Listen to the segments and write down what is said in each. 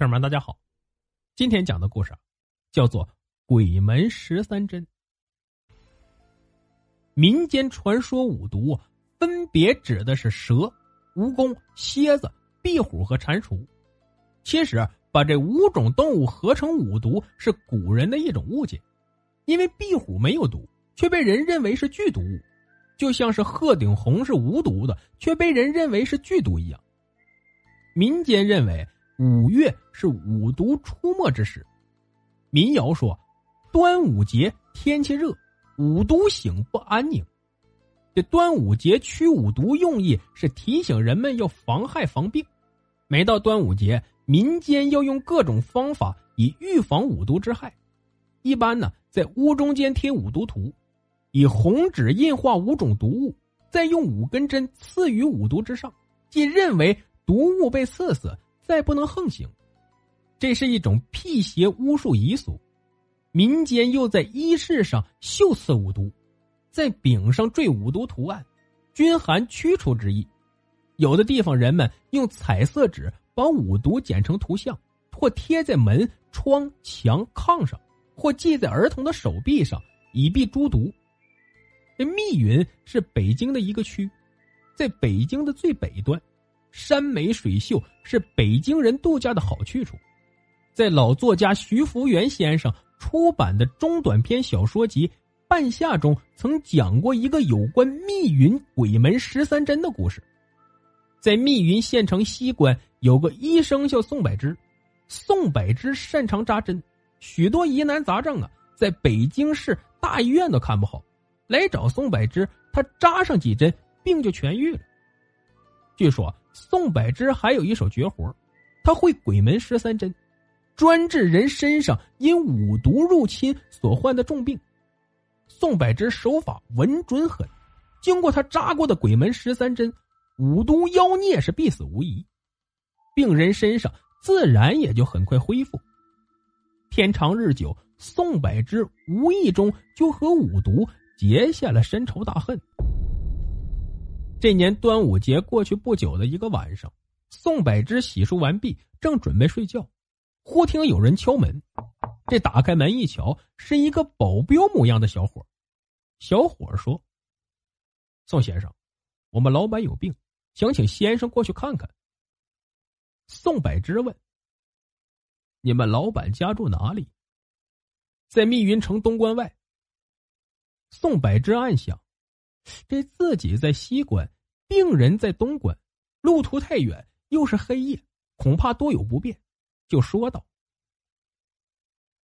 朋友们，大家好，今天讲的故事叫做《鬼门十三针》。民间传说五毒分别指的是蛇、蜈蚣、蝎子、壁虎和蟾蜍。其实，把这五种动物合成五毒是古人的一种误解，因为壁虎没有毒，却被人认为是剧毒物，就像是鹤顶红是无毒的，却被人认为是剧毒一样。民间认为。五月是五毒出没之时，民谣说，端午节天气热，五毒醒不安宁。这端午节驱五毒用意是提醒人们要防害防病。每到端午节，民间要用各种方法以预防五毒之害。一般呢，在屋中间贴五毒图，以红纸印画五种毒物，再用五根针刺于五毒之上，即认为毒物被刺死。再不能横行，这是一种辟邪巫术遗俗。民间又在衣饰上绣刺五毒，在柄上缀五毒图案，均含驱除之意。有的地方人们用彩色纸把五毒剪成图像，或贴在门窗、墙、炕上，或系在儿童的手臂上，以避诸毒。这密云是北京的一个区，在北京的最北端。山美水秀是北京人度假的好去处，在老作家徐福元先生出版的中短篇小说集《半夏》中，曾讲过一个有关密云鬼门十三针的故事。在密云县城西关有个医生叫宋柏芝，宋柏芝擅长扎针，许多疑难杂症啊，在北京市大医院都看不好，来找宋柏芝，他扎上几针，病就痊愈了。据说。宋柏芝还有一手绝活，他会鬼门十三针，专治人身上因五毒入侵所患的重病。宋柏芝手法稳准狠，经过他扎过的鬼门十三针，五毒妖孽是必死无疑，病人身上自然也就很快恢复。天长日久，宋柏芝无意中就和五毒结下了深仇大恨。这年端午节过去不久的一个晚上，宋柏芝洗漱完毕，正准备睡觉，忽听有人敲门。这打开门一瞧，是一个保镖模样的小伙。小伙说：“宋先生，我们老板有病，想请先生过去看看。”宋柏芝问：“你们老板家住哪里？”在密云城东关外。宋柏芝暗想。这自己在西关，病人在东关，路途太远，又是黑夜，恐怕多有不便，就说道：“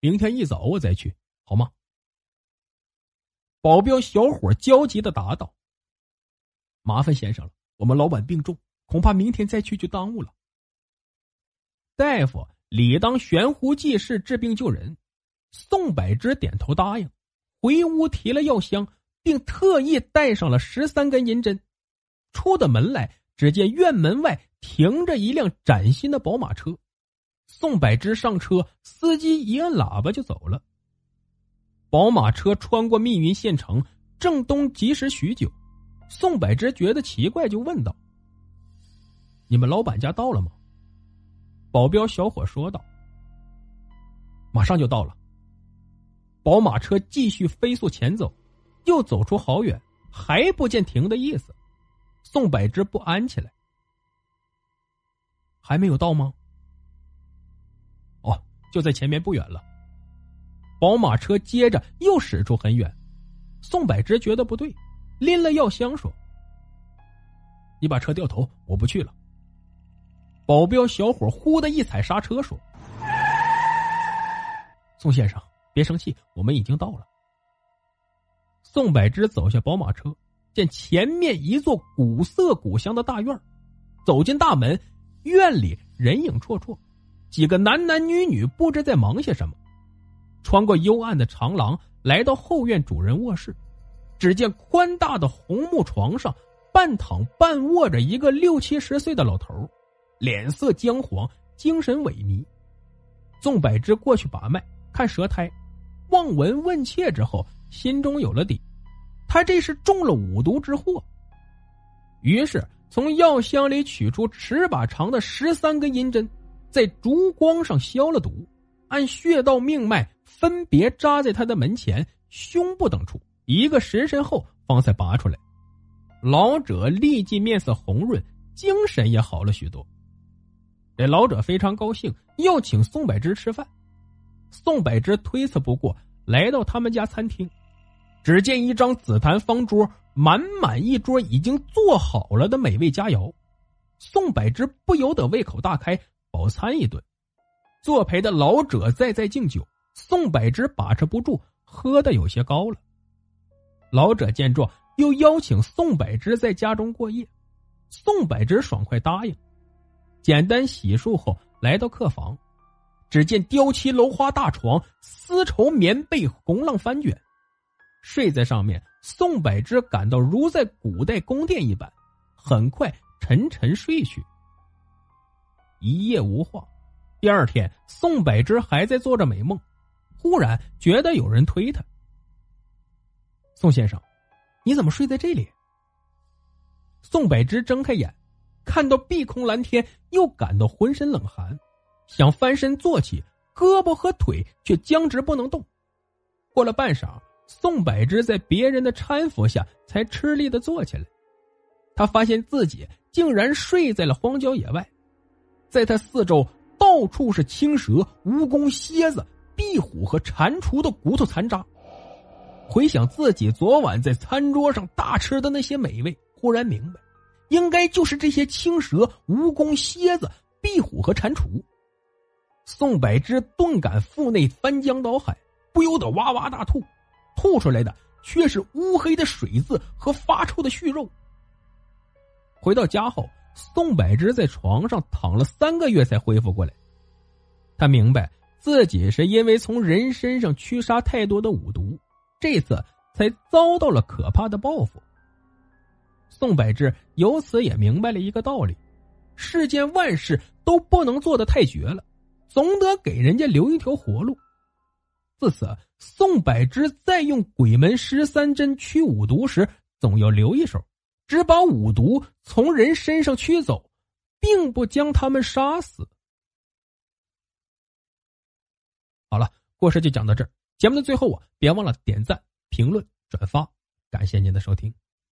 明天一早我再去，好吗？”保镖小伙焦急的答道：“麻烦先生了，我们老板病重，恐怕明天再去就耽误了。”大夫理当悬壶济世，治病救人。宋柏芝点头答应，回屋提了药箱。并特意带上了十三根银针，出的门来，只见院门外停着一辆崭新的宝马车。宋柏芝上车，司机一按喇叭就走了。宝马车穿过密云县城，正东疾驶许久。宋柏芝觉得奇怪，就问道：“你们老板家到了吗？”保镖小伙说道：“马上就到了。”宝马车继续飞速前走。又走出好远，还不见停的意思。宋柏芝不安起来。还没有到吗？哦，就在前面不远了。宝马车接着又驶出很远。宋柏芝觉得不对，拎了药箱说：“你把车掉头，我不去了。”保镖小伙忽的一踩刹车说：“宋先生，别生气，我们已经到了。”宋柏芝走下宝马车，见前面一座古色古香的大院走进大门，院里人影绰绰，几个男男女女不知在忙些什么。穿过幽暗的长廊，来到后院主人卧室，只见宽大的红木床上半躺半卧着一个六七十岁的老头，脸色姜黄，精神萎靡。宋柏芝过去把脉，看舌苔，望闻问切之后，心中有了底，他这是中了五毒之祸。于是从药箱里取出尺把长的十三根银针，在烛光上消了毒，按穴道命脉。分别扎在他的门前、胸部等处，一个时辰后方才拔出来。老者立即面色红润，精神也好了许多。这老者非常高兴，要请宋柏芝吃饭。宋柏芝推辞不过，来到他们家餐厅，只见一张紫檀方桌，满满一桌已经做好了的美味佳肴。宋柏芝不由得胃口大开，饱餐一顿。作陪的老者在在敬酒。宋柏芝把持不住，喝的有些高了。老者见状，又邀请宋柏芝在家中过夜。宋柏芝爽快答应。简单洗漱后，来到客房，只见雕漆楼花大床，丝绸棉被，红浪翻卷，睡在上面。宋柏芝感到如在古代宫殿一般，很快沉沉睡去。一夜无话。第二天，宋柏芝还在做着美梦。忽然觉得有人推他。宋先生，你怎么睡在这里？宋柏芝睁开眼，看到碧空蓝天，又感到浑身冷寒，想翻身坐起，胳膊和腿却僵直不能动。过了半晌，宋柏芝在别人的搀扶下才吃力的坐起来。他发现自己竟然睡在了荒郊野外，在他四周到处是青蛇、蜈蚣、蝎子。壁虎和蟾蜍的骨头残渣，回想自己昨晚在餐桌上大吃的那些美味，忽然明白，应该就是这些青蛇、蜈蚣、蝎子、壁虎和蟾蜍。宋柏芝顿感腹内翻江倒海，不由得哇哇大吐，吐出来的却是乌黑的水渍和发臭的血肉。回到家后，宋柏芝在床上躺了三个月才恢复过来，他明白。自己是因为从人身上驱杀太多的五毒，这次才遭到了可怕的报复。宋柏芝由此也明白了一个道理：世间万事都不能做的太绝了，总得给人家留一条活路。自此，宋柏芝在用鬼门十三针驱五毒时，总要留一手，只把五毒从人身上驱走，并不将他们杀死。好了，故事就讲到这儿。节目的最后啊，别忘了点赞、评论、转发，感谢您的收听。